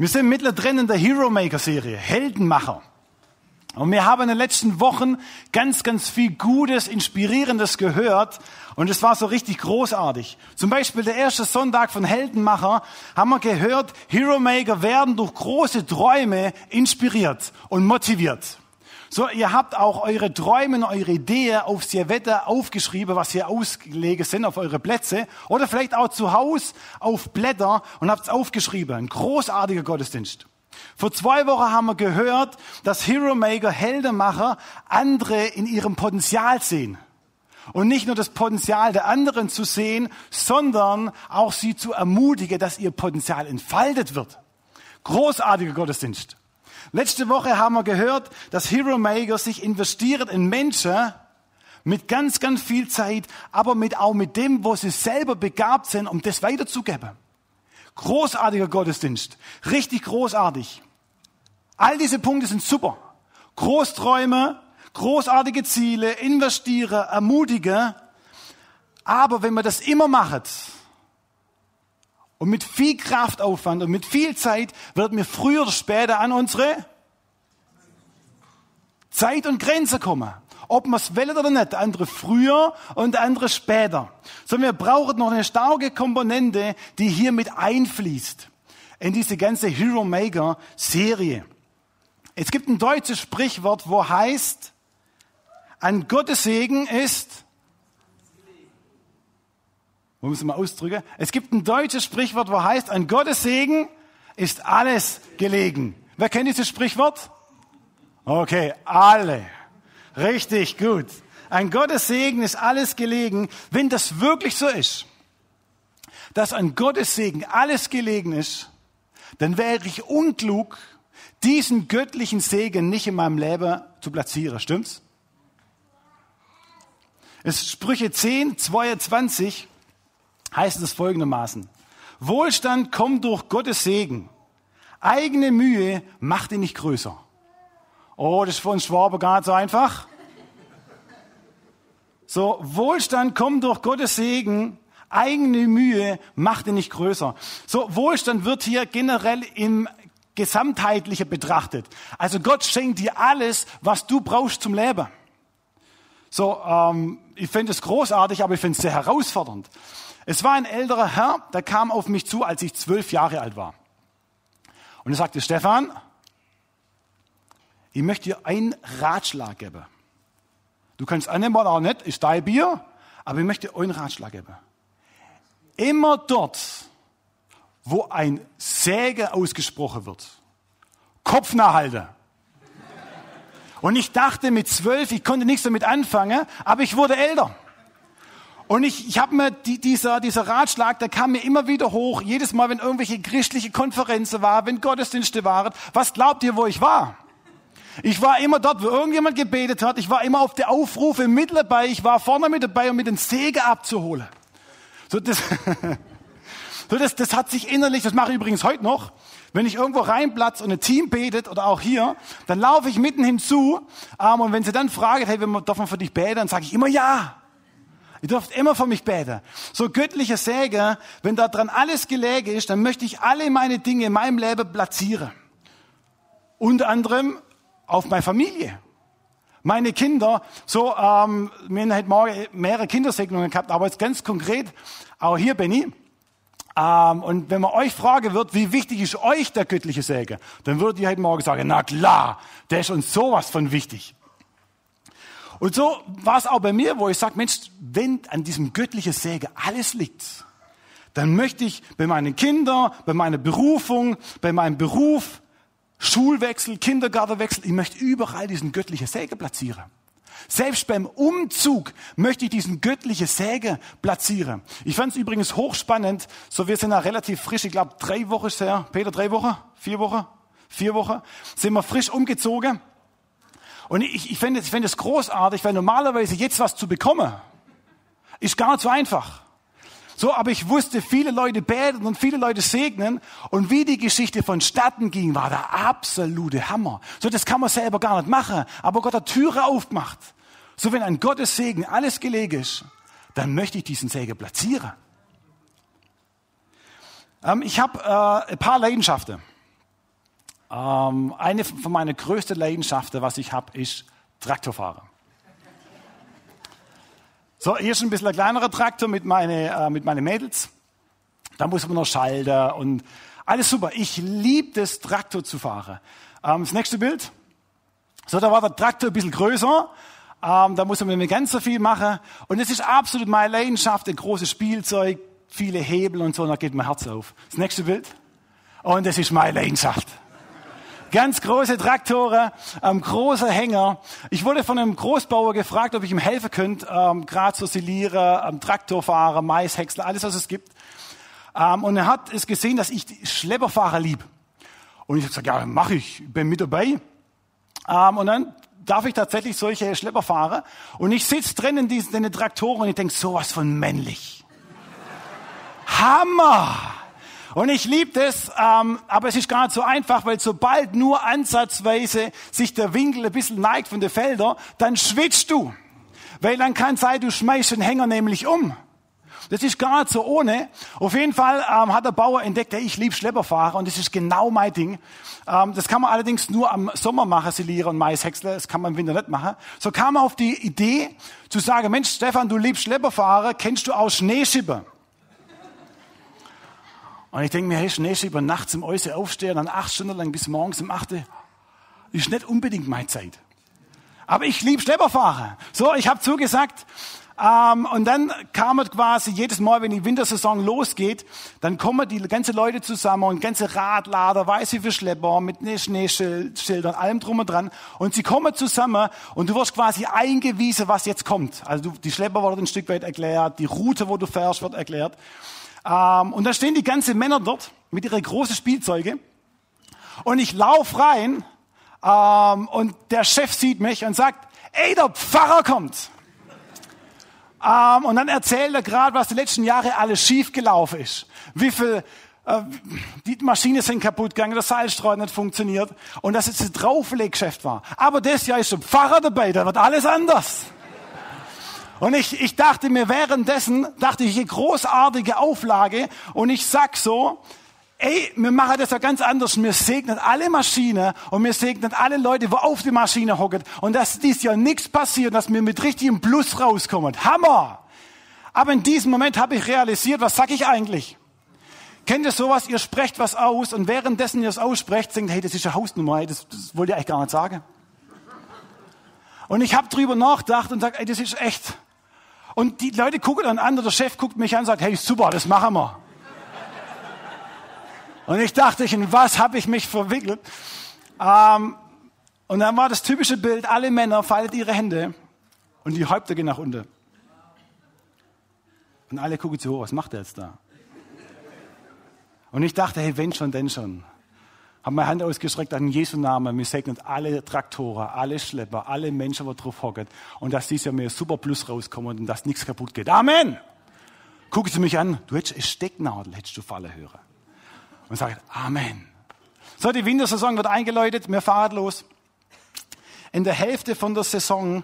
Wir sind mittendrin in der Hero Maker Serie, Heldenmacher. Und wir haben in den letzten Wochen ganz, ganz viel Gutes, Inspirierendes gehört. Und es war so richtig großartig. Zum Beispiel der erste Sonntag von Heldenmacher haben wir gehört, Hero Maker werden durch große Träume inspiriert und motiviert. So, ihr habt auch eure Träume und eure Ideen auf Servette aufgeschrieben, was hier ausgelegt sind auf eure Plätze. Oder vielleicht auch zu Hause auf Blätter und habt es aufgeschrieben. Ein großartiger Gottesdienst. Vor zwei Wochen haben wir gehört, dass Hero Maker, Heldenmacher, andere in ihrem Potenzial sehen. Und nicht nur das Potenzial der anderen zu sehen, sondern auch sie zu ermutigen, dass ihr Potenzial entfaltet wird. Großartiger Gottesdienst. Letzte Woche haben wir gehört, dass Hero Maker sich investiert in Menschen mit ganz, ganz viel Zeit, aber mit, auch mit dem, wo sie selber begabt sind, um das weiterzugeben. Großartiger Gottesdienst. Richtig großartig. All diese Punkte sind super. Großträume, großartige Ziele, investiere, ermutige. Aber wenn man das immer macht, und mit viel Kraftaufwand und mit viel Zeit wird mir früher oder später an unsere Zeit und Grenze kommen. Ob man es will oder nicht. Der andere früher und der andere später. So, wir brauchen noch eine starke Komponente, die hier mit einfließt. In diese ganze Hero Maker Serie. Es gibt ein deutsches Sprichwort, wo heißt, ein Gottes Segen ist wo muss man ausdrücken? Es gibt ein deutsches Sprichwort, wo heißt, an Gottes Segen ist alles gelegen. Wer kennt dieses Sprichwort? Okay, alle. Richtig gut. An Gottes Segen ist alles gelegen. Wenn das wirklich so ist, dass an Gottes Segen alles gelegen ist, dann wäre ich unklug, diesen göttlichen Segen nicht in meinem Leben zu platzieren. Stimmt's? Es ist Sprüche 10, 22 heißt es folgendermaßen. Wohlstand kommt durch Gottes Segen. Eigene Mühe macht ihn nicht größer. Oh, das ist für uns Schwabe gar nicht so einfach. So, Wohlstand kommt durch Gottes Segen. Eigene Mühe macht ihn nicht größer. So, Wohlstand wird hier generell im gesamtheitliche betrachtet. Also Gott schenkt dir alles, was du brauchst zum Leben. So, ähm, ich finde es großartig, aber ich finde es sehr herausfordernd. Es war ein älterer Herr, der kam auf mich zu, als ich zwölf Jahre alt war. Und er sagte, Stefan, ich möchte dir einen Ratschlag geben. Du kannst annehmen oder auch nicht, ist dein Bier, aber ich möchte dir einen Ratschlag geben. Immer dort, wo ein Säge ausgesprochen wird, Kopf nachhalten. Und ich dachte mit zwölf, ich konnte nichts damit anfangen, aber ich wurde älter. Und ich, ich habe mir die, dieser, dieser Ratschlag, der kam mir immer wieder hoch, jedes Mal, wenn irgendwelche christliche Konferenzen war, wenn Gottesdienste waren. Was glaubt ihr, wo ich war? Ich war immer dort, wo irgendjemand gebetet hat. Ich war immer auf der Aufrufe mit dabei. Ich war vorne mit dabei, um mir den Segen abzuholen. So, das, so das, das hat sich innerlich, das mache ich übrigens heute noch, wenn ich irgendwo reinplatz und ein Team betet oder auch hier, dann laufe ich mitten hinzu. Ähm, und wenn sie dann fragen, hey, darf man für dich beten, dann sage ich immer ja. Ihr dürft immer für mich beten. So göttliche Säge, wenn da dran alles gelegen ist, dann möchte ich alle meine Dinge in meinem Leben platzieren. Unter anderem auf meine Familie. Meine Kinder, so, ähm, wir haben heute Morgen mehrere Kindersegnungen gehabt, aber jetzt ganz konkret, auch hier Benny. Ähm, und wenn man euch fragen wird, wie wichtig ist euch der göttliche Säge, dann würdet ihr heute Morgen sagen, na klar, der ist uns sowas von wichtig. Und so war es auch bei mir, wo ich sage, Mensch, wenn an diesem göttlichen Säge alles liegt, dann möchte ich bei meinen Kindern, bei meiner Berufung, bei meinem Beruf, Schulwechsel, Kindergartenwechsel, ich möchte überall diesen göttlichen Säge platzieren. Selbst beim Umzug möchte ich diesen göttlichen Säge platzieren. Ich fand es übrigens hochspannend. So, wir sind ja relativ frisch, ich glaube drei Wochen her. Peter, drei Wochen? Vier Wochen? Vier Wochen? Sind wir frisch umgezogen. Und ich, ich finde ich finde es großartig, weil normalerweise jetzt was zu bekommen, ist gar nicht so einfach. So, aber ich wusste, viele Leute beten und viele Leute segnen. Und wie die Geschichte vonstatten ging, war der absolute Hammer. So, das kann man selber gar nicht machen. Aber Gott hat Türe aufgemacht. So, wenn ein Gottes Segen alles gelegen ist, dann möchte ich diesen Segen platzieren. Ähm, ich habe äh, ein paar Leidenschaften. Ähm, eine von meinen größten Leidenschaften, was ich habe, ist Traktorfahren. So, hier ist ein bisschen ein kleinerer Traktor mit, meine, äh, mit meinen Mädels. Da muss man noch schalten und alles super. Ich liebe das, Traktor zu fahren. Ähm, das nächste Bild. So, da war der Traktor ein bisschen größer. Ähm, da muss man nicht ganz so viel machen. Und es ist absolut meine Leidenschaft, ein großes Spielzeug, viele Hebel und so, und da geht mein Herz auf. Das nächste Bild. Und das ist meine Leidenschaft. Ganz große Traktoren, ähm, großer Hänger. Ich wurde von einem Großbauer gefragt, ob ich ihm helfen könnte, ähm, gerade so Siliere, ähm, Traktorfahrer, Maishäcksler, alles was es gibt. Ähm, und er hat es gesehen, dass ich Schlepperfahrer lieb. Und ich habe gesagt, ja, mache ich, bin mit dabei. Ähm, und dann darf ich tatsächlich solche Schlepper fahren. Und ich sitze drin in diesen in den Traktoren und ich denke, sowas von männlich. Hammer! Und ich liebe das, ähm, aber es ist gar nicht so einfach, weil sobald nur ansatzweise sich der Winkel ein bisschen neigt von den Feldern, dann schwitzt du. Weil dann kann sein, du schmeißt den Hänger nämlich um. Das ist gar nicht so ohne. Auf jeden Fall ähm, hat der Bauer entdeckt, hey, ich liebe Schlepperfahrer und das ist genau mein Ding. Ähm, das kann man allerdings nur am Sommer machen, Siliere und Maishäcksler. Das kann man im Winter nicht machen. So kam er auf die Idee zu sagen, Mensch, Stefan, du liebst Schlepperfahrer, kennst du auch Schneeschipper? Und ich denke mir, hey, Schneeschieber nachts im Äußer aufstehen, dann acht Stunden lang bis morgens um acht, ist nicht unbedingt meine Zeit. Aber ich liebe Schlepperfahren. So, ich habe zugesagt. Ähm, und dann kam es quasi jedes Mal, wenn die Wintersaison losgeht, dann kommen die ganzen Leute zusammen und ganze Radlader, weiße für Schlepper mit Schneeschildern, allem drum und dran. Und sie kommen zusammen und du wirst quasi eingewiesen, was jetzt kommt. Also du, die Schlepper wird ein Stück weit erklärt, die Route, wo du fährst, wird erklärt. Ähm, und da stehen die ganzen Männer dort mit ihren großen Spielzeuge. Und ich lauf rein ähm, und der Chef sieht mich und sagt, ey, der Pfarrer kommt. Ähm, und dann erzählt er gerade, was die letzten Jahre alles schief gelaufen ist. Wie viel äh, die Maschine sind kaputt gegangen, der Seilstreu nicht funktioniert und dass es ein Draufleggeschäft war. Aber das Jahr ist der Pfarrer dabei, da wird alles anders. Und ich, ich dachte mir währenddessen, dachte ich, großartige Auflage. Und ich sag so, ey, wir machen das ja ganz anders. Wir segnen alle Maschinen und wir segnen alle Leute, wo auf die Maschine hocken. Und dass dies ja nichts passiert, dass wir mit richtigem Plus rauskommen. Hammer! Aber in diesem Moment habe ich realisiert, was sag ich eigentlich? Kennt ihr sowas? Ihr sprecht was aus und währenddessen ihr es aussprecht, denkt, hey, das ist eine Hausnummer, das, das wollt ihr eigentlich gar nicht sagen. Und ich habe drüber nachgedacht und sage, ey, das ist echt, und die Leute gucken dann an, der Chef guckt mich an und sagt, hey, super, das machen wir. Und ich dachte, in was habe ich mich verwickelt? Ähm, und dann war das typische Bild, alle Männer falten ihre Hände und die Häupter gehen nach unten. Und alle gucken zu hoch, was macht er jetzt da? Und ich dachte, hey, wenn schon, denn schon habe meine Hand ausgestreckt an Jesu Namen. Wir segnen alle Traktoren, alle Schlepper, alle Menschen, die drauf hocken. Und dass dies Jahr mir super Plus rauskommt und dass nichts kaputt geht. Amen! Gucken Sie mich an. Du hättest eine Stecknadel, hättest du fallen hören. Und sagt Amen. So, die Wintersaison wird eingeläutet. Wir fahren los. In der Hälfte von der Saison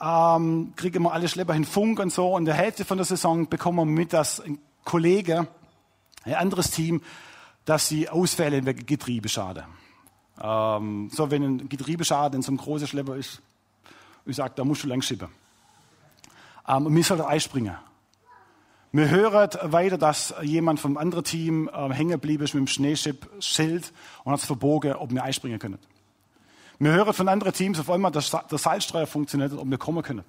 ähm, kriegen wir alle Schlepper hin Funk und so. In der Hälfte von der Saison bekommen wir mit, dass ein Kollege, ein anderes Team, dass sie Ausfälle wegen Getriebeschaden. Ähm, so, wenn ein Getriebeschaden in so einem großen Schlepper ist, ich sage, da musst du lang schippen. Ähm, und mir soll er einspringen. Wir hören weiter, dass jemand vom anderen Team äh, hängen geblieben ist mit dem Schneeschipp-Schild und hat es verbogen, ob wir einspringen können. Wir hören von anderen Teams auf einmal, dass der Salzstreuer funktioniert und ob wir kommen können.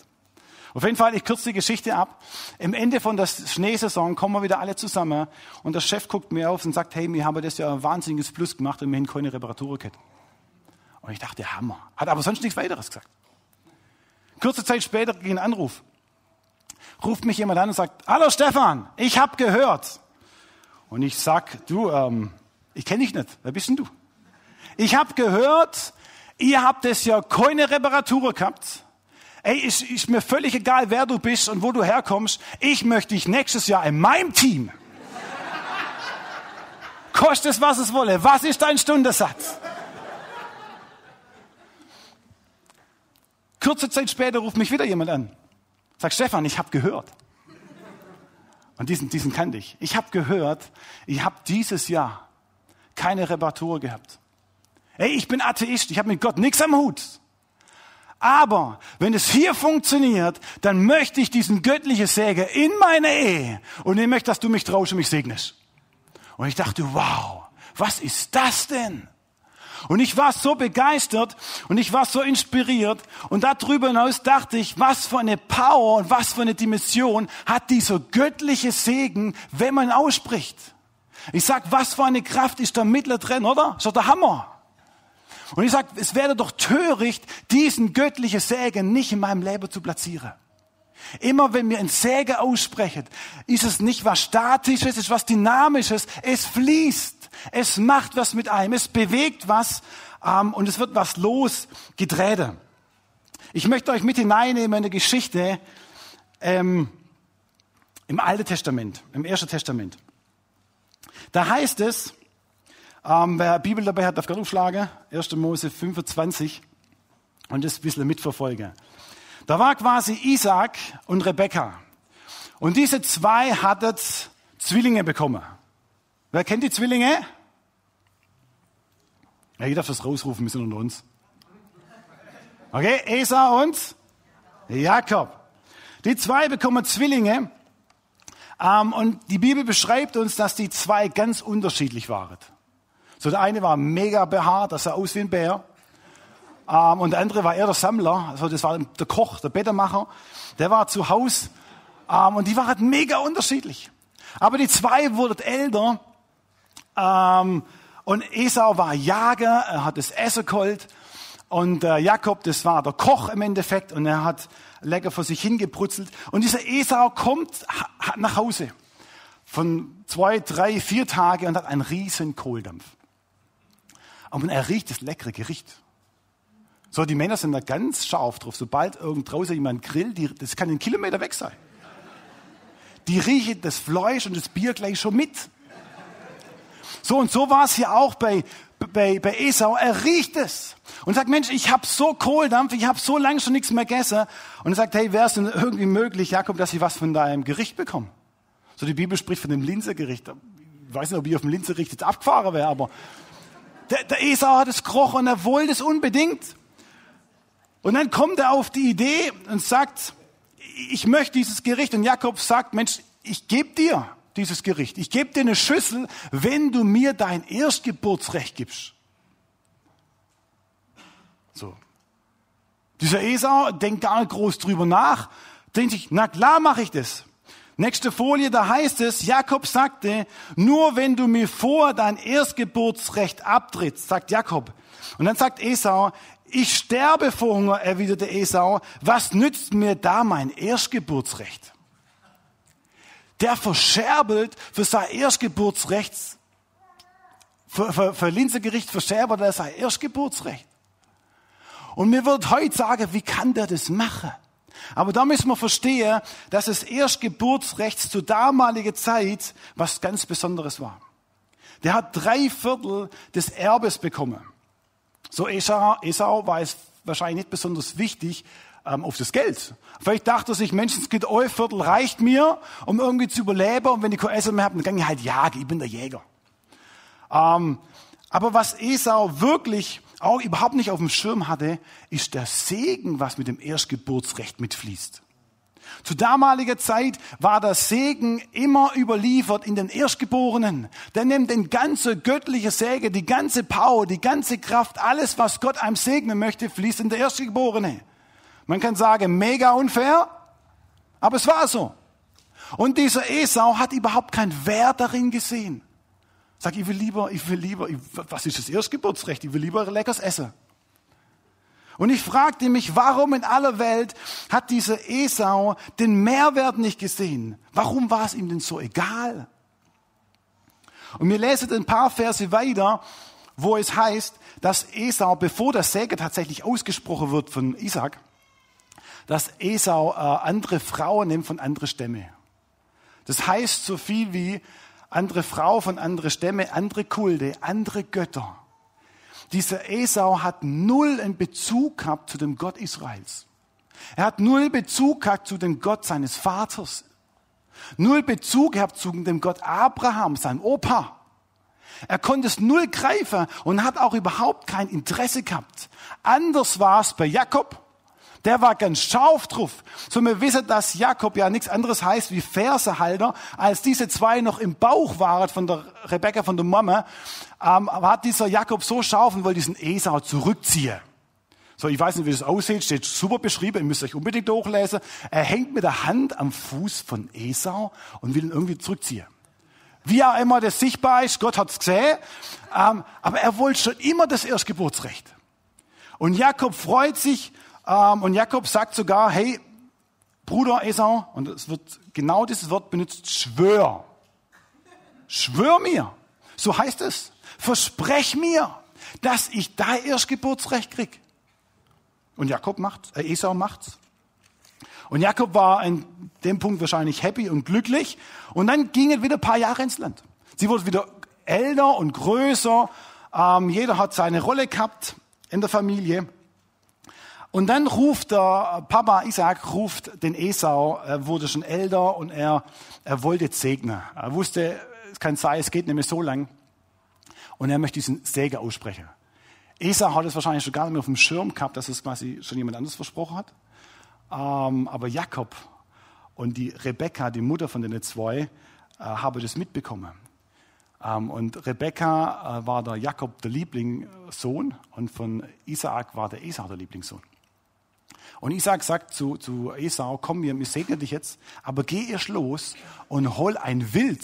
Auf jeden Fall, ich kürze die Geschichte ab. Im Ende von der Schneesaison kommen wir wieder alle zusammen und der Chef guckt mir auf und sagt, hey, wir haben das ja ein wahnsinniges Plus gemacht und wir haben keine Reparaturkette. Und ich dachte, Hammer. Hat aber sonst nichts weiteres gesagt. Kurze Zeit später ging ein Anruf. Ruft mich jemand an und sagt, hallo Stefan, ich habe gehört. Und ich sag, du, ähm, ich kenne dich nicht. Wer bist denn du? Ich habe gehört, ihr habt es ja keine Reparatur gehabt ey, ist, ist mir völlig egal, wer du bist und wo du herkommst. Ich möchte dich nächstes Jahr in meinem Team. Kostet es, was es wolle. Was ist dein Stundensatz? Kurze Zeit später ruft mich wieder jemand an. Sagt, Stefan, ich habe gehört. Und diesen, diesen kannte ich. Ich habe gehört, ich habe dieses Jahr keine Reparatur gehabt. Ey, ich bin Atheist, ich habe mit Gott nichts am Hut. Aber wenn es hier funktioniert, dann möchte ich diesen göttlichen Segen in meine Ehe. Und ich möchte, dass du mich traust und mich segnest. Und ich dachte, wow, was ist das denn? Und ich war so begeistert und ich war so inspiriert. Und darüber hinaus dachte ich, was für eine Power und was für eine Dimension hat dieser göttliche Segen, wenn man ausspricht. Ich sag, was für eine Kraft ist da Mittler drin, oder? Ist doch der Hammer. Und ich sage, es wäre doch töricht, diesen göttlichen Segen nicht in meinem Leben zu platzieren. Immer wenn wir ein Säge aussprechen, ist es nicht was Statisches, es ist was Dynamisches. Es fließt, es macht was mit einem, es bewegt was ähm, und es wird was losgedreht. Ich möchte euch mit hineinnehmen in eine Geschichte ähm, im Alten Testament, im Ersten Testament. Da heißt es, ähm, wer Bibel dabei hat, darf gerade aufschlagen. 1. Mose 25 und das ein bisschen mitverfolgen. Da war quasi Isaac und Rebekka. Und diese zwei hatten Zwillinge bekommen. Wer kennt die Zwillinge? Ja, jeder darf das rausrufen, wir sind unter uns. Okay, Esau und Jakob. Die zwei bekommen Zwillinge. Ähm, und die Bibel beschreibt uns, dass die zwei ganz unterschiedlich waren. So der eine war mega behaart, das sah aus wie ein Bär. Ähm, und der andere war eher der Sammler, also das war der Koch, der Bettermacher. Der war zu Hause ähm, und die waren mega unterschiedlich. Aber die zwei wurden älter ähm, und Esau war Jager, er hat das Essen geholt und äh, Jakob, das war der Koch im Endeffekt und er hat lecker vor sich hingebrutzelt. Und dieser Esau kommt nach Hause von zwei, drei, vier Tage und hat einen riesen Kohldampf. Aber er riecht das leckere Gericht. So, die Männer sind da ganz scharf drauf. Sobald irgend draußen jemand grillt, die, das kann ein Kilometer weg sein. Die riechen das Fleisch und das Bier gleich schon mit. So und so war es hier auch bei, bei, bei Esau. Er riecht es und sagt, Mensch, ich habe so Kohldampf, ich habe so lange schon nichts mehr gegessen. Und er sagt, hey, wäre es denn irgendwie möglich, Jakob, dass ich was von deinem Gericht bekomme? So die Bibel spricht von dem Linzergericht. Ich weiß nicht, ob ich auf dem Linzergericht jetzt abgefahren wäre, aber der, der Esau hat es gerochen und er wollte es unbedingt. Und dann kommt er auf die Idee und sagt, ich möchte dieses Gericht. Und Jakob sagt, Mensch, ich gebe dir dieses Gericht. Ich gebe dir eine Schüssel, wenn du mir dein Erstgeburtsrecht gibst. So. Dieser Esau denkt gar nicht groß drüber nach, denkt sich, na klar mache ich das. Nächste Folie, da heißt es, Jakob sagte, nur wenn du mir vor dein Erstgeburtsrecht abtrittst, sagt Jakob. Und dann sagt Esau, ich sterbe vor Hunger, erwiderte Esau, was nützt mir da mein Erstgeburtsrecht? Der verscherbelt für sein Erstgeburtsrecht, für, für, für Linzegericht verscherbelt er sein Erstgeburtsrecht. Und mir wird heute sagen, wie kann der das machen? Aber da müssen wir verstehen, dass das Erstgeburtsrecht zur damaligen Zeit was ganz Besonderes war. Der hat drei Viertel des Erbes bekommen. So Esau, Esau war es wahrscheinlich nicht besonders wichtig ähm, auf das Geld. Vielleicht dachte er sich, Mensch, es geht ein Viertel reicht mir, um irgendwie zu überleben. Und wenn ich kein Essen mehr habe, dann kann ich halt jagen. Ich bin der Jäger. Ähm, aber was Esau wirklich auch überhaupt nicht auf dem Schirm hatte, ist der Segen, was mit dem Erstgeburtsrecht mitfließt. Zu damaliger Zeit war der Segen immer überliefert in den Erstgeborenen. Der nimmt den ganze göttliche Segen, die ganze Power, die ganze Kraft, alles, was Gott einem segnen möchte, fließt in der Erstgeborene. Man kann sagen, mega unfair, aber es war so. Und dieser Esau hat überhaupt keinen Wert darin gesehen. Sag, ich will lieber, ich will lieber, ich, was ist das Erstgeburtsrecht? Ich will lieber leckeres Essen. Und ich fragte mich, warum in aller Welt hat dieser Esau den Mehrwert nicht gesehen? Warum war es ihm denn so egal? Und wir lesen ein paar Verse weiter, wo es heißt, dass Esau, bevor der Säge tatsächlich ausgesprochen wird von Isaac, dass Esau äh, andere Frauen nimmt von anderen Stämme. Das heißt so viel wie, andere Frau von andere Stämme, andere Kulte, andere Götter. Dieser Esau hat null einen Bezug gehabt zu dem Gott Israels. Er hat null Bezug gehabt zu dem Gott seines Vaters. Null Bezug gehabt zu dem Gott Abraham, seinem Opa. Er konnte es null greifen und hat auch überhaupt kein Interesse gehabt. Anders war es bei Jakob. Der war ganz scharf drauf. So, wir wissen, dass Jakob ja nichts anderes heißt wie Versehalter. Als diese zwei noch im Bauch waren von der Rebecca, von der Mama, ähm, hat dieser Jakob so scharf und wollte diesen Esau zurückziehen. So, ich weiß nicht, wie das aussieht, steht super beschrieben, ihr müsst euch unbedingt durchlesen. Er hängt mit der Hand am Fuß von Esau und will ihn irgendwie zurückziehen. Wie auch immer das sichtbar ist, Gott hat's gesehen, ähm, aber er wollte schon immer das Erstgeburtsrecht. Und Jakob freut sich und Jakob sagt sogar, hey, Bruder Esau, und es wird genau dieses Wort benutzt, schwör. Schwör mir. So heißt es. Versprech mir, dass ich dein Erstgeburtsrecht krieg. Und Jakob macht, äh, Esau macht's. Und Jakob war an dem Punkt wahrscheinlich happy und glücklich. Und dann gingen wieder ein paar Jahre ins Land. Sie wurde wieder älter und größer. Ähm, jeder hat seine Rolle gehabt in der Familie. Und dann ruft der Papa Isaac ruft den Esau, er wurde schon älter und er, er wollte segnen. Er wusste, es kann sein, es geht mehr so lang. Und er möchte diesen Segen aussprechen. Esau hat es wahrscheinlich schon gar nicht mehr auf dem Schirm gehabt, dass es quasi schon jemand anderes versprochen hat. Ähm, aber Jakob und die Rebekka, die Mutter von den zwei, äh, haben das mitbekommen. Ähm, und Rebekka äh, war der Jakob der Lieblingssohn und von Isaak war der Esau der Lieblingssohn. Und Isaac sagt zu, zu Esau, komm, wir, segnen dich jetzt, aber geh erst los und hol ein Wild,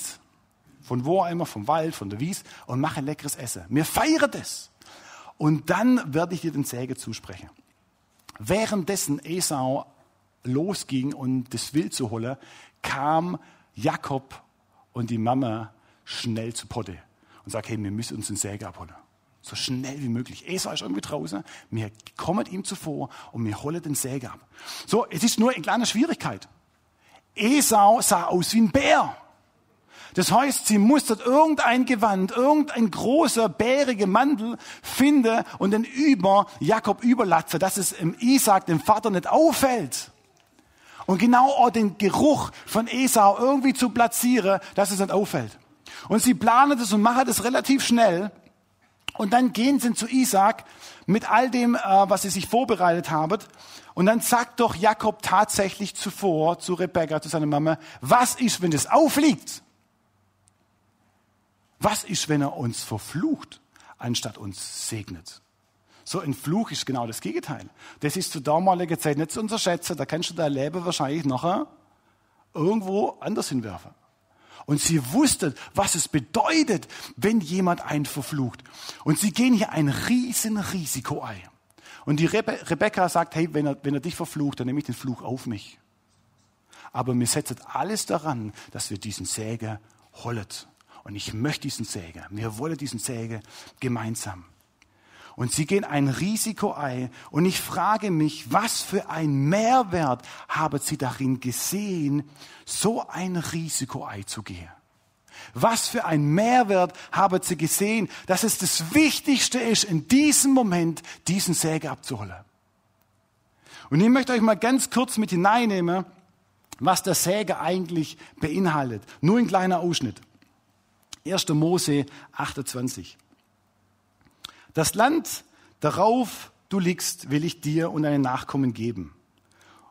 von wo immer, vom Wald, von der Wies, und mach ein leckeres Essen. Wir feiern das und dann werde ich dir den Säge zusprechen. Währenddessen Esau losging, um das Wild zu holen, kam Jakob und die Mama schnell zu Potte und sagt, hey, wir müssen uns den Säge abholen. So schnell wie möglich. Esau ist irgendwie draußen, wir kommen ihm zuvor und wir holen den Säge ab. So, es ist nur eine kleine Schwierigkeit. Esau sah aus wie ein Bär. Das heißt, sie muss dort irgendein Gewand, irgendein großer, bäriger Mantel finden und den über Jakob überlatzen, dass es im Isaac, dem Vater, nicht auffällt. Und genau auch den Geruch von Esau irgendwie zu platzieren, dass es nicht auffällt. Und sie planen das und machen das relativ schnell. Und dann gehen sie zu Isaac mit all dem, äh, was sie sich vorbereitet haben. Und dann sagt doch Jakob tatsächlich zuvor zu Rebecca, zu seiner Mama, was ist, wenn das aufliegt? Was ist, wenn er uns verflucht, anstatt uns segnet? So ein Fluch ist genau das Gegenteil. Das ist zu damaliger Zeit nicht zu unterschätzen. Da kannst du dein Leben wahrscheinlich nachher irgendwo anders hinwerfen. Und sie wussten, was es bedeutet, wenn jemand einen verflucht. Und sie gehen hier ein riesen Risiko ein. Und die Rebe Rebecca sagt, hey, wenn er, wenn er dich verflucht, dann nehme ich den Fluch auf mich. Aber mir setzt alles daran, dass wir diesen Säge hollet. Und ich möchte diesen Säge. Wir wollen diesen Säge gemeinsam. Und sie gehen ein Risiko ein. Und ich frage mich, was für ein Mehrwert haben sie darin gesehen, so ein Risiko einzugehen? Was für ein Mehrwert haben sie gesehen, dass es das Wichtigste ist, in diesem Moment diesen Säge abzuholen? Und ich möchte euch mal ganz kurz mit hineinnehmen, was der Säge eigentlich beinhaltet. Nur ein kleiner Ausschnitt. 1. Mose 28. Das Land, darauf du liegst, will ich dir und deinen Nachkommen geben.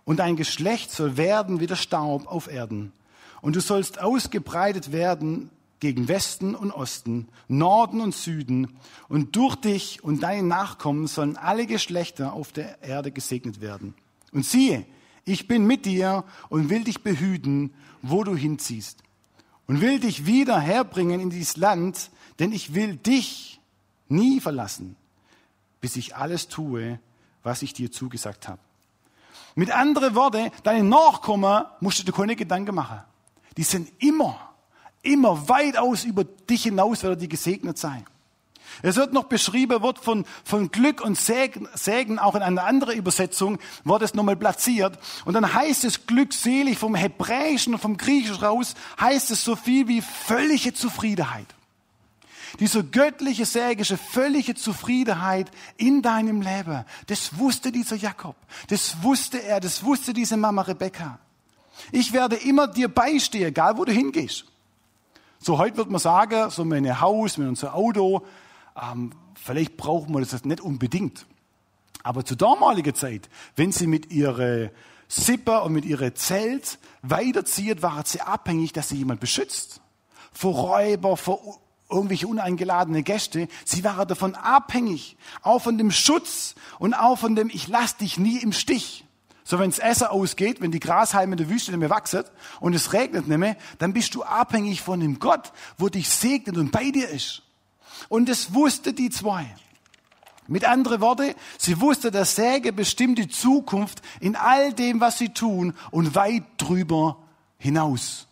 Und dein Geschlecht soll werden wie der Staub auf Erden. Und du sollst ausgebreitet werden gegen Westen und Osten, Norden und Süden. Und durch dich und deine Nachkommen sollen alle Geschlechter auf der Erde gesegnet werden. Und siehe, ich bin mit dir und will dich behüten, wo du hinziehst und will dich wieder herbringen in dieses Land, denn ich will dich nie verlassen, bis ich alles tue, was ich dir zugesagt habe. Mit anderen Worten, deine Nachkommen musst du dir keine Gedanken machen. Die sind immer, immer weitaus über dich hinaus, werden die gesegnet sein. Es wird noch beschrieben, wird von, von Glück und Segen, Segen auch in einer anderen Übersetzung, wird es nochmal platziert. Und dann heißt es glückselig vom Hebräischen und vom Griechischen raus, heißt es so viel wie völlige Zufriedenheit. Diese göttliche, sägische, völlige Zufriedenheit in deinem Leben, das wusste dieser Jakob. Das wusste er, das wusste diese Mama Rebecca. Ich werde immer dir beistehen, egal wo du hingehst. So heute wird man sagen, so mit einem Haus, mit unserem Auto, ähm, vielleicht brauchen wir das nicht unbedingt. Aber zur damaligen Zeit, wenn sie mit ihrer Sippe und mit ihrer Zelt weiterzieht, waren sie abhängig, dass sie jemand beschützt. Vor Räuber, vor irgendwelche uneingeladene Gäste. Sie waren davon abhängig. Auch von dem Schutz und auch von dem, ich lass dich nie im Stich. So, wenn das Essen ausgeht, wenn die Grashalme in der Wüste nicht mehr wachsen und es regnet nicht mehr, dann bist du abhängig von dem Gott, wo dich segnet und bei dir ist. Und das wusste die zwei. Mit anderen Worten, sie wusste, dass Säge bestimmt die Zukunft in all dem, was sie tun und weit drüber hinaus.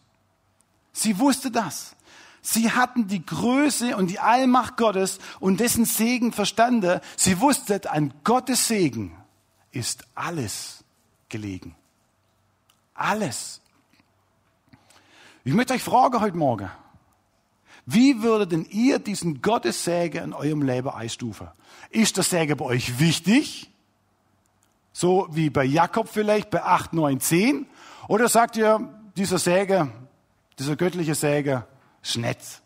Sie wusste das. Sie hatten die Größe und die Allmacht Gottes und dessen Segen verstanden. Sie wusste, an Gottes Segen ist alles gelegen. Alles. Ich möchte euch fragen heute Morgen, wie würdet denn ihr diesen Gottessäge in eurem Leben einstufen? Ist der Säge bei euch wichtig? So wie bei Jakob vielleicht bei 8, 9, 10? Oder sagt ihr, dieser Säge, dieser göttliche Säge, nett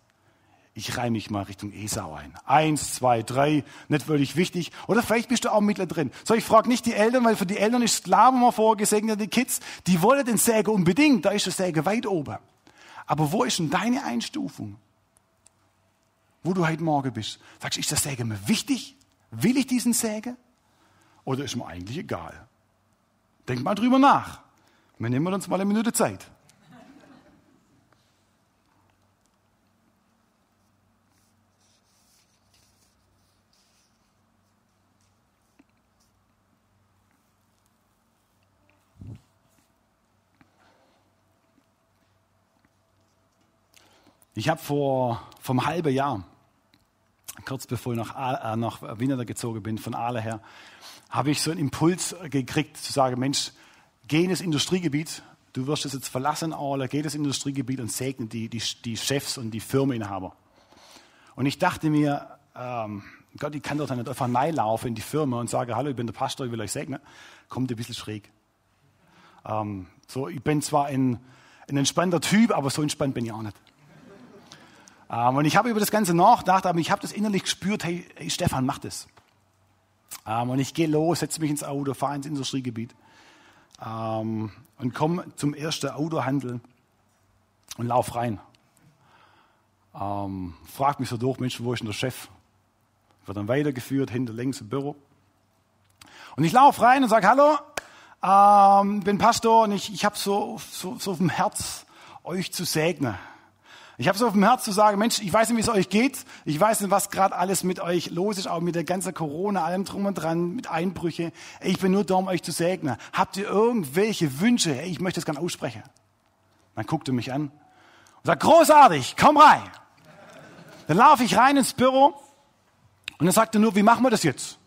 ich reime mich mal Richtung Esau ein. Eins, zwei, drei, nicht wirklich wichtig. Oder vielleicht bist du auch mittendrin. So, ich frage nicht die Eltern, weil für die Eltern ist klar, wenn man vorgesegnete Kids, die wollen den Säge unbedingt, da ist der Säge weit oben. Aber wo ist denn deine Einstufung? Wo du heute Morgen bist. Sagst du, ist der Säge mir wichtig? Will ich diesen Säge? Oder ist mir eigentlich egal? Denk mal drüber nach. Wir nehmen uns mal eine Minute Zeit. Ich habe vor vom halben Jahr, kurz bevor ich nach, äh, nach Wiener gezogen bin, von Aale her, habe ich so einen Impuls gekriegt, zu sagen, Mensch, geh in das Industriegebiet, du wirst es jetzt verlassen, Aale, geh in das Industriegebiet und segne die, die, die Chefs und die Firmeninhaber. Und ich dachte mir, ähm, Gott, ich kann doch nicht einfach reinlaufen in die Firma und sagen, hallo, ich bin der Pastor, ich will euch segnen. Kommt ein bisschen schräg. Ähm, so, ich bin zwar ein, ein entspannter Typ, aber so entspannt bin ich auch nicht. Ähm, und ich habe über das Ganze nachgedacht, aber ich habe das innerlich gespürt, hey, hey Stefan, mach das. Ähm, und ich gehe los, setze mich ins Auto, fahre ins Industriegebiet ähm, und komme zum ersten Autohandel und lauf rein. Ähm, frag mich so durch, Mensch, wo ist denn der Chef? Wird dann weitergeführt, hinter links im Büro. Und ich laufe rein und sage, hallo, ähm, bin Pastor und ich, ich habe so, so, so auf dem Herz, euch zu segnen. Ich habe so auf dem Herz zu sagen, Mensch, ich weiß nicht, wie es euch geht. Ich weiß nicht, was gerade alles mit euch los ist, auch mit der ganzen Corona, allem drum und dran, mit Einbrüche. Ich bin nur da, um euch zu segnen. Habt ihr irgendwelche Wünsche? Ich möchte es gerne aussprechen. Dann guckt er mich an und sagt, großartig, komm rein. Dann laufe ich rein ins Büro und dann sagt er nur, wie machen wir das jetzt?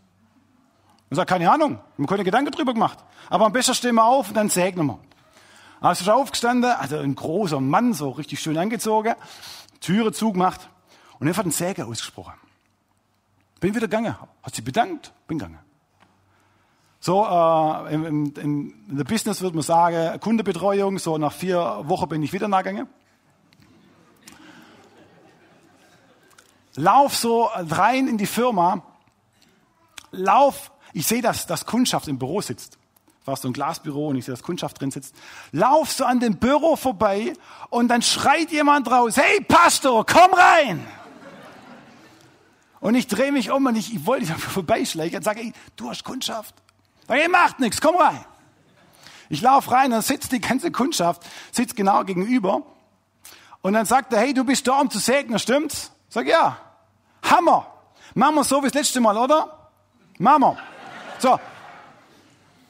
Und sagt, keine Ahnung, wir haben keine Gedanken drüber gemacht. Aber am besten stehen wir auf und dann segnen wir. Du schon aufgestanden, also ein großer Mann, so richtig schön angezogen, Türe zugemacht und er hat einen Säger ausgesprochen. Bin wieder gegangen, hat sich bedankt, bin gegangen. So, äh, im, im, in der Business würde man sagen, Kundenbetreuung, so nach vier Wochen bin ich wieder nachgegangen. Lauf so rein in die Firma, lauf, ich sehe, dass, dass Kundschaft im Büro sitzt war so ein Glasbüro und ich sehe, dass Kundschaft drin sitzt. Lauf so an dem Büro vorbei und dann schreit jemand raus, hey Pastor, komm rein! Und ich drehe mich um und ich, ich wollte vorbeischleichen und sage, du hast Kundschaft. Sag, macht nichts, komm rein. Ich laufe rein, dann sitzt die ganze Kundschaft, sitzt genau gegenüber. Und dann sagt er, hey, du bist da, um zu segnen, stimmt's? Sag, ja. Hammer. Machen wir so wie das letzte Mal, oder? Machen wir. So,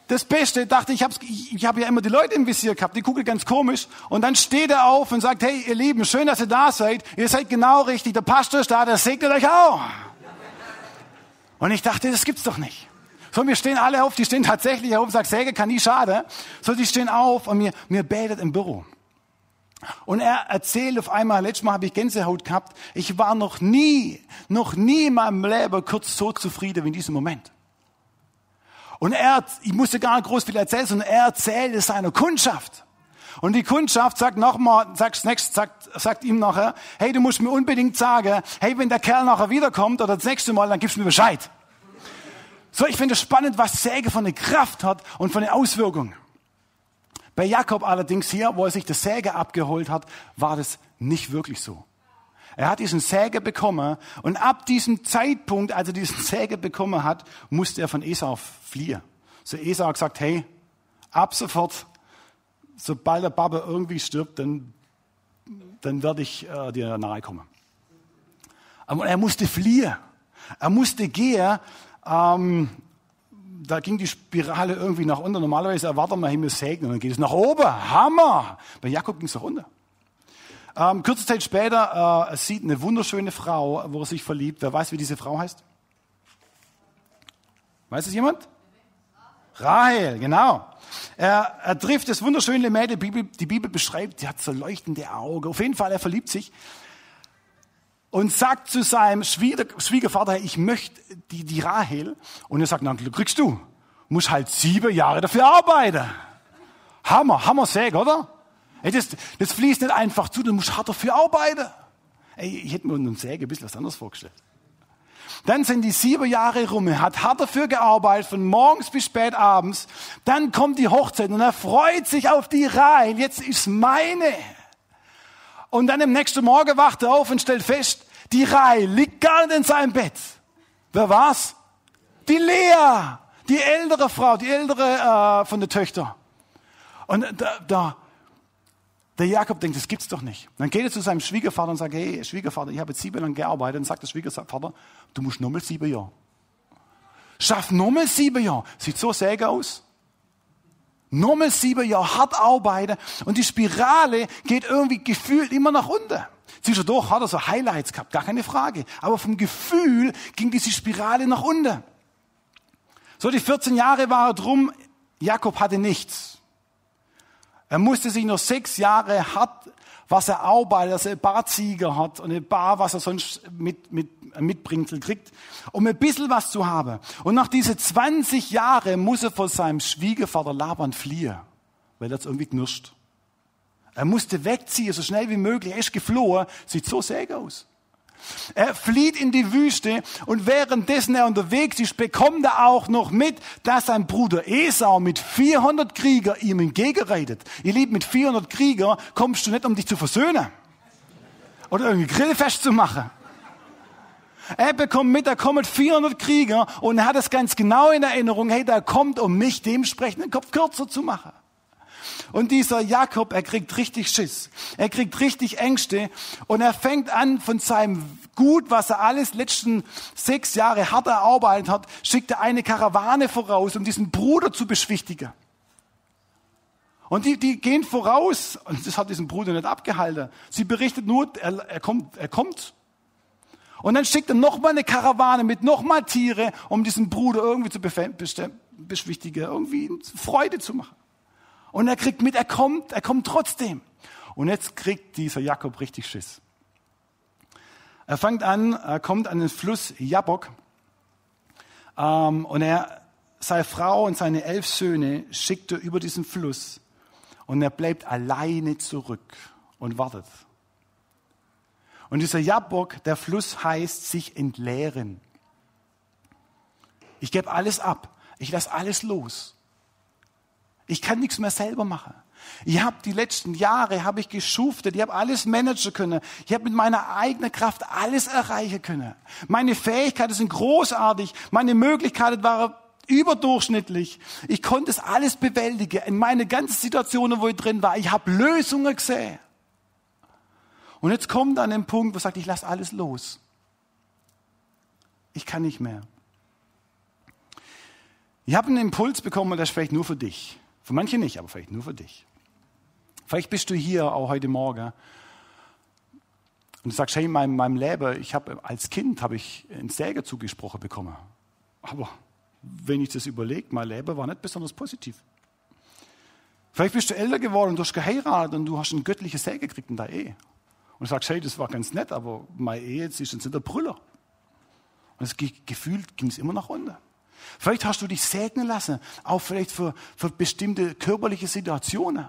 das Beste, dachte ich, ich, ich habe ja immer die Leute im Visier gehabt, die gucken ganz komisch. Und dann steht er auf und sagt, hey, ihr Lieben, schön, dass ihr da seid. Ihr seid genau richtig. Der Pastor ist da, der segnet euch auch. Und ich dachte, das gibt's doch nicht. So, wir stehen alle auf, die stehen tatsächlich auf und sagen, Säge kann nie schade. So, die stehen auf und mir, mir betet im Büro. Und er erzählt auf einmal, letztes Mal habe ich Gänsehaut gehabt, ich war noch nie, noch nie in meinem Leben kurz so zufrieden wie in diesem Moment. Und er, ich musste gar nicht groß viel erzählen, sondern er erzählte seiner Kundschaft, Und die Kundschaft sagt nochmal, sagt, sagt, sagt ihm nachher, hey, du musst mir unbedingt sagen, hey, wenn der Kerl nachher wiederkommt oder das nächste Mal, dann gibst du mir Bescheid. So, ich finde es spannend, was Säge von der Kraft hat und von der Auswirkung. Bei Jakob allerdings hier, wo er sich das Säge abgeholt hat, war das nicht wirklich so. Er hat diesen Säge bekommen und ab diesem Zeitpunkt, als er diesen Säge bekommen hat, musste er von Esau fliehen. So Esau hat gesagt, hey, ab sofort, sobald der Baba irgendwie stirbt, dann, dann werde ich äh, dir nahe kommen. Aber er musste fliehen. Er musste gehen. Ähm, da ging die Spirale irgendwie nach unten. Normalerweise erwartet man Himmel Segen und dann geht es nach oben. Hammer! Bei Jakob ging es nach unten. Ähm, kurze Zeit später äh, sieht eine wunderschöne Frau, wo er sich verliebt. Wer weiß, wie diese Frau heißt? Weiß es jemand? Rahel, genau. Er, er trifft das wunderschöne Mädel, die Bibel, die Bibel beschreibt, die hat so leuchtende Augen. Auf jeden Fall, er verliebt sich und sagt zu seinem Schwiegervater, ich möchte die, die Rahel. Und er sagt, na, kriegst du. Muss halt sieben Jahre dafür arbeiten. Hammer, Hammer Säge, oder? Ey, das, das fließt nicht einfach zu, du musst hart dafür arbeiten. Ey, ich hätte mir unter einem Säge ein bisschen was anderes vorgestellt. Dann sind die sieben Jahre rum, er hat hart dafür gearbeitet, von morgens bis spät abends. Dann kommt die Hochzeit und er freut sich auf die Reihe. Jetzt ist meine. Und dann im nächsten Morgen wacht er auf und stellt fest, die Reihe liegt gar nicht in seinem Bett. Wer war's? Die Lea, die ältere Frau, die ältere äh, von den Töchtern. Und da, da der Jakob denkt, das gibt's doch nicht. Dann geht er zu seinem Schwiegervater und sagt, hey, Schwiegervater, ich habe jetzt sieben lang gearbeitet. Und sagt der Schwiegervater, du musst nochmal sieben Jahre. Schaff nochmal sieben Jahre. Sieht so säge aus. Nochmal sieben Jahre hart arbeiten und die Spirale geht irgendwie gefühlt immer nach unten. Zwischendurch hat er so Highlights gehabt, gar keine Frage. Aber vom Gefühl ging diese Spirale nach unten. So, die 14 Jahre war er drum, Jakob hatte nichts. Er musste sich noch sechs Jahre hart, was er arbeitet, dass er ein paar Ziege hat und ein paar, was er sonst mit, mit, mitbringt, kriegt, um ein bisschen was zu haben. Und nach diesen 20 Jahren muss er von seinem Schwiegervater Laban fliehen, weil er es irgendwie knirscht. Er musste wegziehen, so schnell wie möglich. Er ist geflohen, sieht so säge aus. Er flieht in die Wüste und währenddessen er unterwegs ist, bekommt er auch noch mit, dass sein Bruder Esau mit 400 Krieger ihm entgegenreitet. Ihr Lieben, mit 400 Krieger kommst du nicht, um dich zu versöhnen. Oder irgendwie Grillfest zu machen. Er bekommt mit, da kommen 400 Krieger und er hat es ganz genau in Erinnerung, hey, da kommt, um mich dementsprechend den Kopf kürzer zu machen. Und dieser Jakob, er kriegt richtig Schiss. Er kriegt richtig Ängste und er fängt an von seinem Gut, was er alles letzten sechs Jahre hart erarbeitet hat, schickt er eine Karawane voraus, um diesen Bruder zu beschwichtigen. Und die, die gehen voraus, und das hat diesen Bruder nicht abgehalten. Sie berichtet nur, er, er kommt, er kommt. Und dann schickt er nochmal eine Karawane mit nochmal Tiere, um diesen Bruder irgendwie zu beschwichtigen, irgendwie Freude zu machen. Und er kriegt mit, er kommt, er kommt trotzdem. Und jetzt kriegt dieser Jakob richtig Schiss. Er fängt an, er kommt an den Fluss Jabok ähm, und er, seine Frau und seine elf Söhne schickt er über diesen Fluss und er bleibt alleine zurück und wartet. Und dieser Jabok, der Fluss heißt sich entleeren. Ich gebe alles ab. Ich lasse alles los. Ich kann nichts mehr selber machen. Ich habe die letzten Jahre habe ich geschuftet, ich habe alles managen können. Ich habe mit meiner eigenen Kraft alles erreichen können. Meine Fähigkeiten sind großartig, meine Möglichkeiten waren überdurchschnittlich. Ich konnte es alles bewältigen in meine ganzen Situationen, wo ich drin war. Ich habe Lösungen gesehen. Und jetzt kommt an den Punkt, wo sagt, ich lasse alles los. Ich kann nicht mehr. Ich habe einen Impuls bekommen, der ist vielleicht nur für dich. Für manche nicht, aber vielleicht nur für dich. Vielleicht bist du hier auch heute Morgen und sagst, hey, in meinem, meinem Leben, ich habe als Kind habe ich einen Säge zugesprochen bekommen. Aber wenn ich das überlege, mein Leben war nicht besonders positiv. Vielleicht bist du älter geworden und du hast geheiratet und du hast ein göttliches Säge gekriegt in der Ehe. Und du sagst, hey, das war ganz nett, aber meine Ehe jetzt ist jetzt in der Brüller. Und das Gefühl ging es immer nach unten. Vielleicht hast du dich segnen lassen, auch vielleicht für, für bestimmte körperliche Situationen.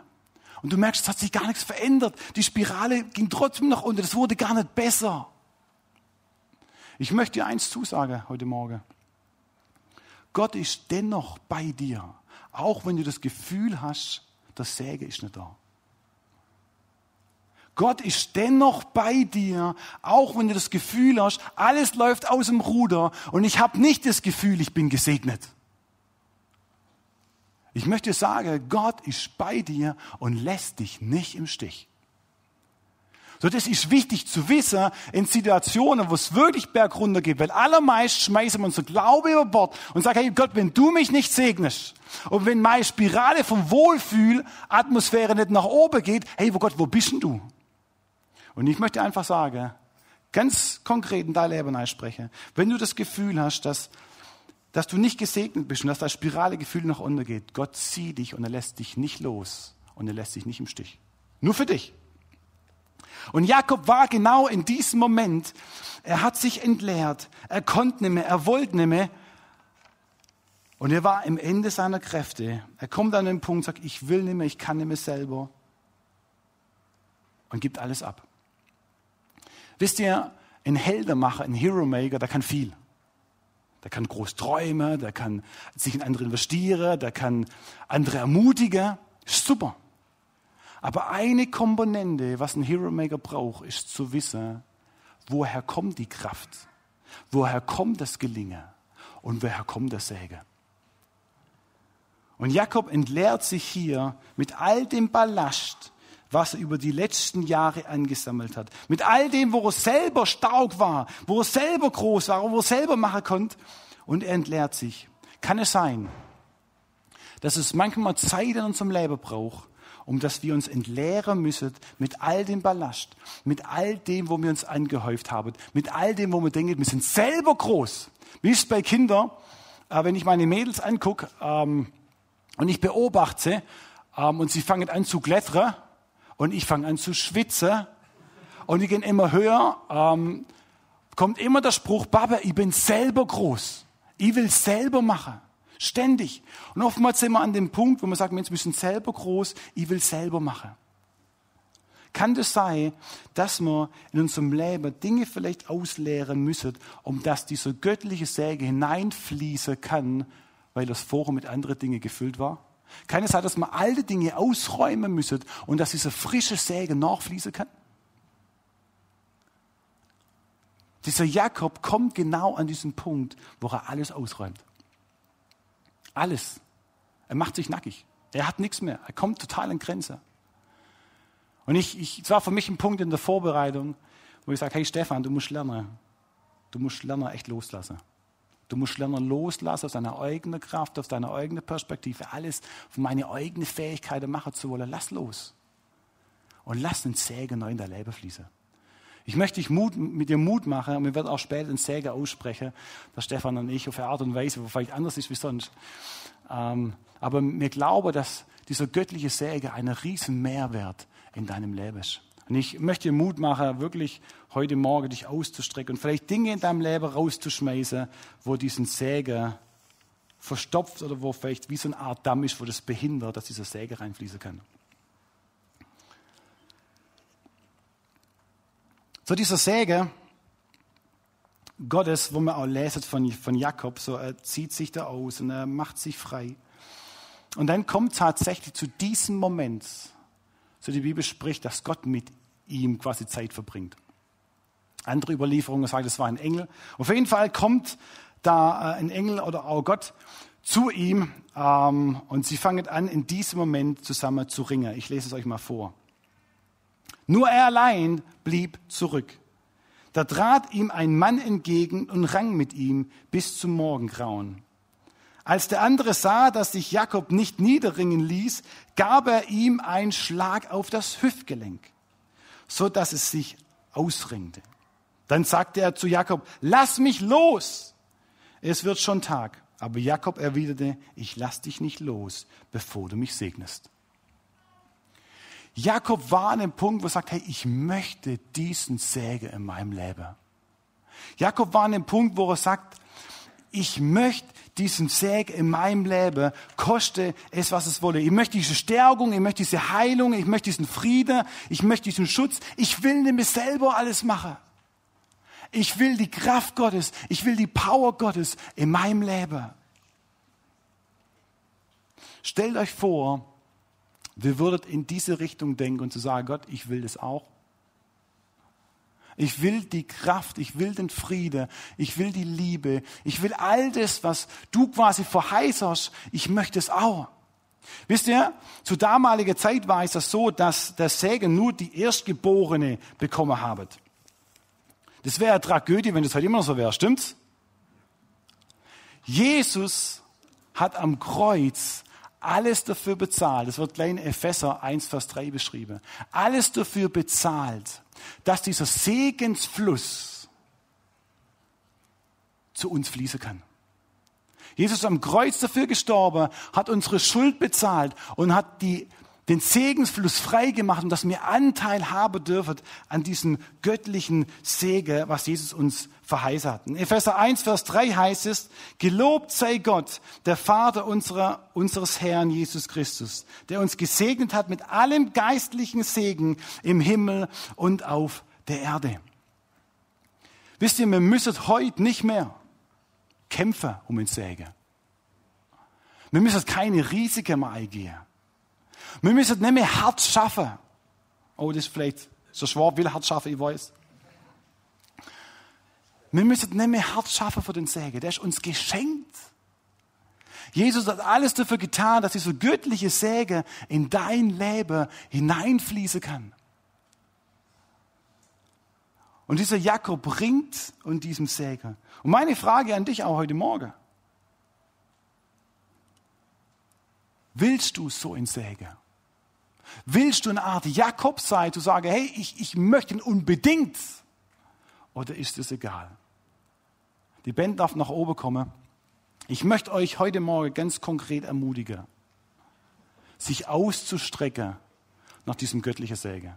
Und du merkst, es hat sich gar nichts verändert. Die Spirale ging trotzdem nach unten. Das wurde gar nicht besser. Ich möchte dir eins zusagen heute Morgen. Gott ist dennoch bei dir, auch wenn du das Gefühl hast, das Säge ist nicht da. Gott ist dennoch bei dir, auch wenn du das Gefühl hast, alles läuft aus dem Ruder und ich habe nicht das Gefühl, ich bin gesegnet. Ich möchte sagen, Gott ist bei dir und lässt dich nicht im Stich. So, das ist wichtig zu wissen in Situationen, wo es wirklich bergunter geht, weil allermeist schmeißen wir unser Glaube über Bord und sagen, hey Gott, wenn du mich nicht segnest und wenn meine Spirale vom Wohlfühl, Atmosphäre nicht nach oben geht, hey, wo Gott, wo bist denn du? Und ich möchte einfach sagen, ganz konkret in dein Leben sprechen, wenn du das Gefühl hast, dass, dass du nicht gesegnet bist und dass das Spirale Gefühl nach unten geht, Gott zieht dich und er lässt dich nicht los und er lässt dich nicht im Stich. Nur für dich. Und Jakob war genau in diesem Moment, er hat sich entleert, er konnte nicht mehr, er wollte nicht mehr. Und er war am Ende seiner Kräfte. Er kommt an den Punkt, sagt, ich will nicht mehr, ich kann nicht mehr selber. Und gibt alles ab. Wisst ihr, ein Heldenmacher, ein Hero Maker, der kann viel. Der kann groß träumen, der kann sich in andere investieren, der kann andere ermutigen. Super. Aber eine Komponente, was ein Hero Maker braucht, ist zu wissen, woher kommt die Kraft? Woher kommt das Gelingen? Und woher kommt das Säge? Und Jakob entleert sich hier mit all dem Ballast, was er über die letzten Jahre angesammelt hat. Mit all dem, wo er selber stark war, wo er selber groß war, wo er selber machen konnte. Und er entleert sich. Kann es sein, dass es manchmal Zeit in unserem Leben braucht, um dass wir uns entleeren müssen mit all dem Ballast, mit all dem, wo wir uns angehäuft haben, mit all dem, wo wir denken, wir sind selber groß. Wie ist es bei Kindern, äh, wenn ich meine Mädels angucke ähm, und ich beobachte ähm, und sie fangen an zu klettern und ich fange an zu schwitzen und die gehen immer höher, ähm, kommt immer der Spruch, Baba, ich bin selber groß. Ich will selber machen. Ständig. Und oftmals sind wir an dem Punkt, wo man sagt, Mensch, wir sind selber groß, ich will selber machen. Kann das sein, dass wir in unserem Leben Dinge vielleicht ausleeren müssen, um dass dieser göttliche Säge hineinfließen kann, weil das vorher mit anderen Dingen gefüllt war? Kann es sein, dass wir alte Dinge ausräumen müssen und dass dieser frische Säge nachfließen kann? Dieser Jakob kommt genau an diesen Punkt, wo er alles ausräumt. Alles. Er macht sich nackig. Er hat nichts mehr. Er kommt total an Grenze. Und ich, ich, es war für mich ein Punkt in der Vorbereitung, wo ich sage, hey Stefan, du musst lernen. Du musst lernen, echt loslassen. Du musst lernen, loslassen aus deiner eigenen Kraft, aus deiner eigenen Perspektive, alles von meinen eigenen Fähigkeiten machen zu wollen. Lass los. Und lass den Säge neu in dein Leben fließen. Ich möchte dich Mut, mit dir Mut machen und wir werden auch später den Säge aussprechen, der Stefan und ich auf eine Art und Weise, wo vielleicht anders ist wie sonst. Ähm, aber mir glaube, dass dieser göttliche Säge einen riesen Mehrwert in deinem Leben ist. Und ich möchte dir Mut machen, wirklich heute Morgen dich auszustrecken und vielleicht Dinge in deinem Leben rauszuschmeißen, wo diesen Säge verstopft oder wo vielleicht wie so eine Art Damm ist, wo das behindert, dass dieser Säge reinfließen kann. So dieser Säge Gottes, wo man auch lesen von, von Jakob, so er zieht sich da aus und er macht sich frei. Und dann kommt tatsächlich zu diesem Moment, so die Bibel spricht, dass Gott mit ihm quasi Zeit verbringt. Andere Überlieferungen sagen, es war ein Engel. Auf jeden Fall kommt da äh, ein Engel oder auch Gott zu ihm ähm, und sie fangen an, in diesem Moment zusammen zu ringen. Ich lese es euch mal vor. Nur er allein blieb zurück. Da trat ihm ein Mann entgegen und rang mit ihm bis zum Morgengrauen. Als der andere sah, dass sich Jakob nicht niederringen ließ, gab er ihm einen Schlag auf das Hüftgelenk, so dass es sich ausringte. Dann sagte er zu Jakob, lass mich los. Es wird schon Tag. Aber Jakob erwiderte, ich lass dich nicht los, bevor du mich segnest. Jakob war an dem Punkt, wo er sagt, hey, ich möchte diesen Säge in meinem Leben. Jakob war an dem Punkt, wo er sagt, ich möchte diesen Segen in meinem Leben, koste es, was es wolle. Ich möchte diese Stärkung, ich möchte diese Heilung, ich möchte diesen Frieden, ich möchte diesen Schutz. Ich will mehr selber alles machen. Ich will die Kraft Gottes, ich will die Power Gottes in meinem Leben. Stellt euch vor, wir würdet in diese Richtung denken und zu sagen, Gott, ich will das auch. Ich will die Kraft, ich will den Friede, ich will die Liebe, ich will all das, was du quasi verheißerst, ich möchte es auch. Wisst ihr, zu damaliger Zeit war es das so, dass der Segen nur die Erstgeborene bekommen haben. Das wäre eine Tragödie, wenn das heute immer noch so wäre, stimmt's? Jesus hat am Kreuz alles dafür bezahlt, das wird gleich in Epheser 1, Vers 3 beschrieben, alles dafür bezahlt, dass dieser Segensfluss zu uns fließen kann. Jesus ist am Kreuz dafür gestorben, hat unsere Schuld bezahlt und hat die den Segensfluss freigemacht und dass wir Anteil haben dürfen an diesem göttlichen Segen, was Jesus uns verheißen hat. In Epheser 1, Vers 3 heißt es, gelobt sei Gott, der Vater unserer, unseres Herrn Jesus Christus, der uns gesegnet hat mit allem geistlichen Segen im Himmel und auf der Erde. Wisst ihr, wir müssen heute nicht mehr kämpfen um den Segen. Wir müssen keine Risiken mehr eingehen. Wir müssen nicht mehr hart schaffen. Oh, das ist vielleicht so schwer, will hart schaffen, ich weiß. Wir müssen nicht mehr hart schaffen für den Segen. Der ist uns geschenkt. Jesus hat alles dafür getan, dass dieser göttliche Segen in dein Leben hineinfließen kann. Und dieser Jakob bringt und diesem Segen. Und meine Frage an dich auch heute Morgen. Willst du so in Segen? Willst du eine Art Jakob sein, zu sagen, hey, ich, ich möchte ihn unbedingt? Oder ist es egal? Die Band darf nach oben kommen. Ich möchte euch heute Morgen ganz konkret ermutigen, sich auszustrecken nach diesem göttlichen Segen.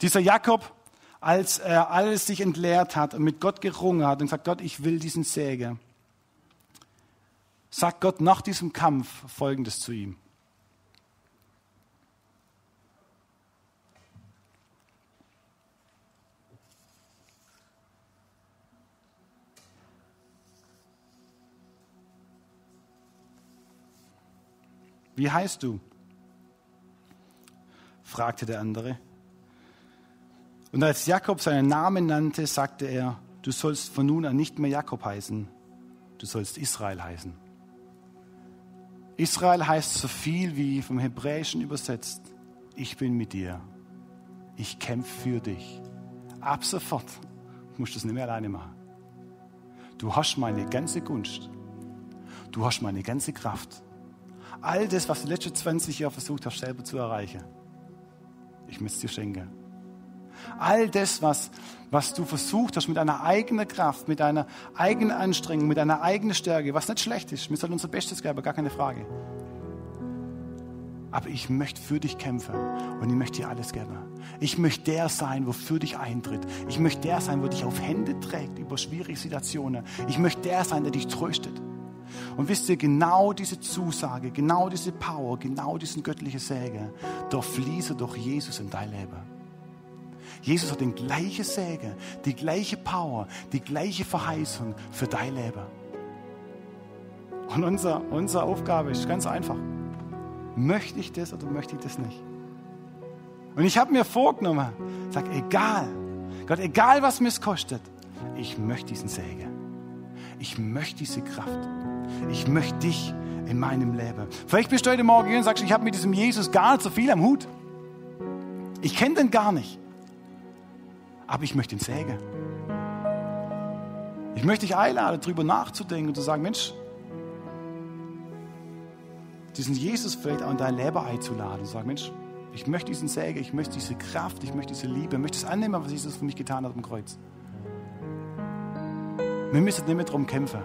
Dieser Jakob, als er alles sich entleert hat und mit Gott gerungen hat und sagt, Gott, ich will diesen Segen, sagt Gott nach diesem Kampf Folgendes zu ihm. Wie heißt du? fragte der andere. Und als Jakob seinen Namen nannte, sagte er, du sollst von nun an nicht mehr Jakob heißen, du sollst Israel heißen. Israel heißt so viel wie vom Hebräischen übersetzt, ich bin mit dir, ich kämpfe für dich. Ab sofort musst du es nicht mehr alleine machen. Du hast meine ganze Gunst, du hast meine ganze Kraft all das, was du die letzten 20 Jahre versucht hast, selber zu erreichen, ich möchte es dir schenken. All das, was, was du versucht hast mit deiner eigenen Kraft, mit deiner eigenen Anstrengung, mit deiner eigenen Stärke, was nicht schlecht ist, wir sollen unser Bestes geben, gar keine Frage. Aber ich möchte für dich kämpfen und ich möchte dir alles geben. Ich möchte der sein, wo für dich eintritt. Ich möchte der sein, wo dich auf Hände trägt über schwierige Situationen. Ich möchte der sein, der dich tröstet. Und wisst ihr, genau diese Zusage, genau diese Power, genau diesen göttlichen Segen, da fließe durch Jesus in dein Leben. Jesus hat den gleichen Segen, die gleiche Power, die gleiche Verheißung für dein Leben. Und unser, unsere Aufgabe ist ganz einfach. Möchte ich das oder möchte ich das nicht? Und ich habe mir vorgenommen, sag, egal, Gott, egal was mir es kostet, ich möchte diesen Segen. Ich möchte diese Kraft. Ich möchte dich in meinem Leben. Vielleicht bist du heute Morgen hier und sagst, ich habe mit diesem Jesus gar nicht so viel am Hut. Ich kenne den gar nicht. Aber ich möchte ihn sägen. Ich möchte dich einladen, darüber nachzudenken und zu sagen, Mensch, diesen Jesus vielleicht auch in dein Leben einzuladen und sagen, Mensch, ich möchte diesen Säge, ich möchte diese Kraft, ich möchte diese Liebe, ich möchte es annehmen, was Jesus für mich getan hat am Kreuz. Wir müssen nicht mehr darum kämpfen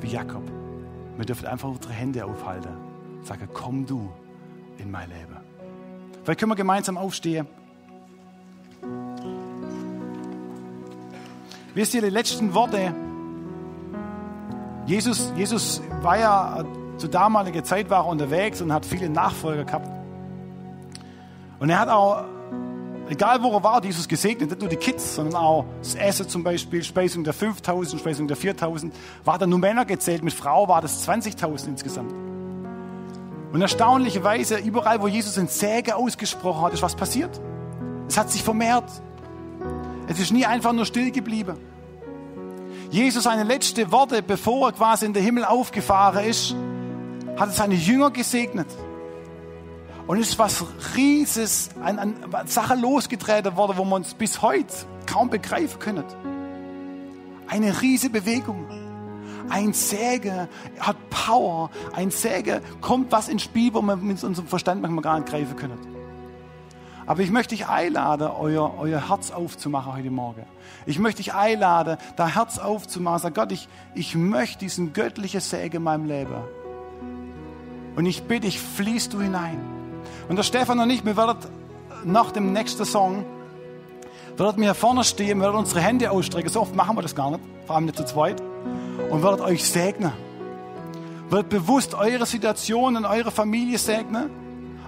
wie Jakob. Wir dürfen einfach unsere Hände aufhalten. Sage, komm du in mein Leben. Vielleicht können wir gemeinsam aufstehen. Wisst ihr, die letzten Worte Jesus, Jesus war ja zu damaliger Zeit war er unterwegs und hat viele Nachfolger gehabt. Und er hat auch, egal wo er war, Jesus gesegnet, nicht nur die Kids, sondern auch das Essen zum Beispiel, Speisung der 5000, Speisung der 4000. War da nur Männer gezählt, mit Frau war das 20.000 insgesamt. Und erstaunlicherweise, überall, wo Jesus ein Säge ausgesprochen hat, ist was passiert. Es hat sich vermehrt. Es ist nie einfach nur still geblieben. Jesus seine letzten Worte, bevor er quasi in den Himmel aufgefahren ist, hat er seine Jünger gesegnet. Und es ist was Rieses, an, an Sache losgetreten worden, wo man es bis heute kaum begreifen können. Eine riesige Bewegung. Ein Säge hat Power. Ein Säge kommt was ins Spiel, wo man mit unserem Verstand manchmal gar nicht greifen können. Aber ich möchte dich einladen, euer, euer Herz aufzumachen heute Morgen. Ich möchte dich einladen, da Herz aufzumachen. Sag Gott, ich, ich möchte diesen göttlichen Säge in meinem Leben. Und ich bitte dich, fließt du hinein. Und der Stefan und ich, wir werden nach dem nächsten Song, werdet mir vorne stehen, wir werden unsere Hände ausstrecken. So oft machen wir das gar nicht, vor allem nicht zu zweit. Und werdet euch segnen. Wird bewusst eure Situation und eure Familie segnen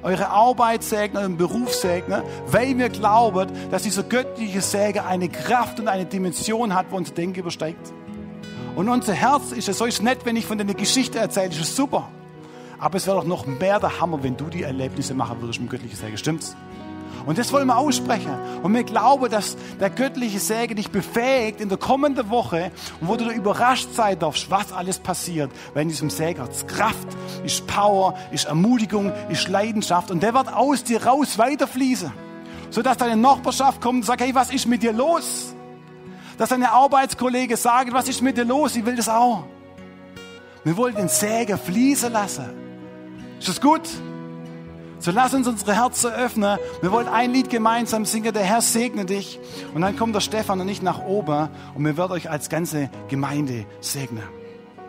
eure Arbeit segnen, euren Beruf segnen, weil wir glauben, dass dieser göttliche Säge eine Kraft und eine Dimension hat, wo unser Denken übersteigt. Und unser Herz ist es so ist nett, wenn ich von deiner Geschichte erzähle, ist es super. Aber es wäre doch noch mehr der Hammer, wenn du die Erlebnisse machen würdest mit göttlichen Säge. Stimmt's? Und das wollen wir aussprechen. Und wir glauben, dass der göttliche Segen dich befähigt in der kommenden Woche wo du überrascht sein darfst, was alles passiert, weil in diesem Segen ist Kraft, ist Power, ist Ermutigung, ist Leidenschaft und der wird aus dir raus weiterfließen. Sodass deine Nachbarschaft kommt und sagt, hey, was ist mit dir los? Dass deine Arbeitskollege sagt, was ist mit dir los? Ich will das auch. Wir wollen den Segen fließen lassen. Ist das gut? So lass uns unsere Herzen öffnen. Wir wollen ein Lied gemeinsam singen. Der Herr segne dich. Und dann kommt der Stefan und ich nach oben und wir werden euch als ganze Gemeinde segnen.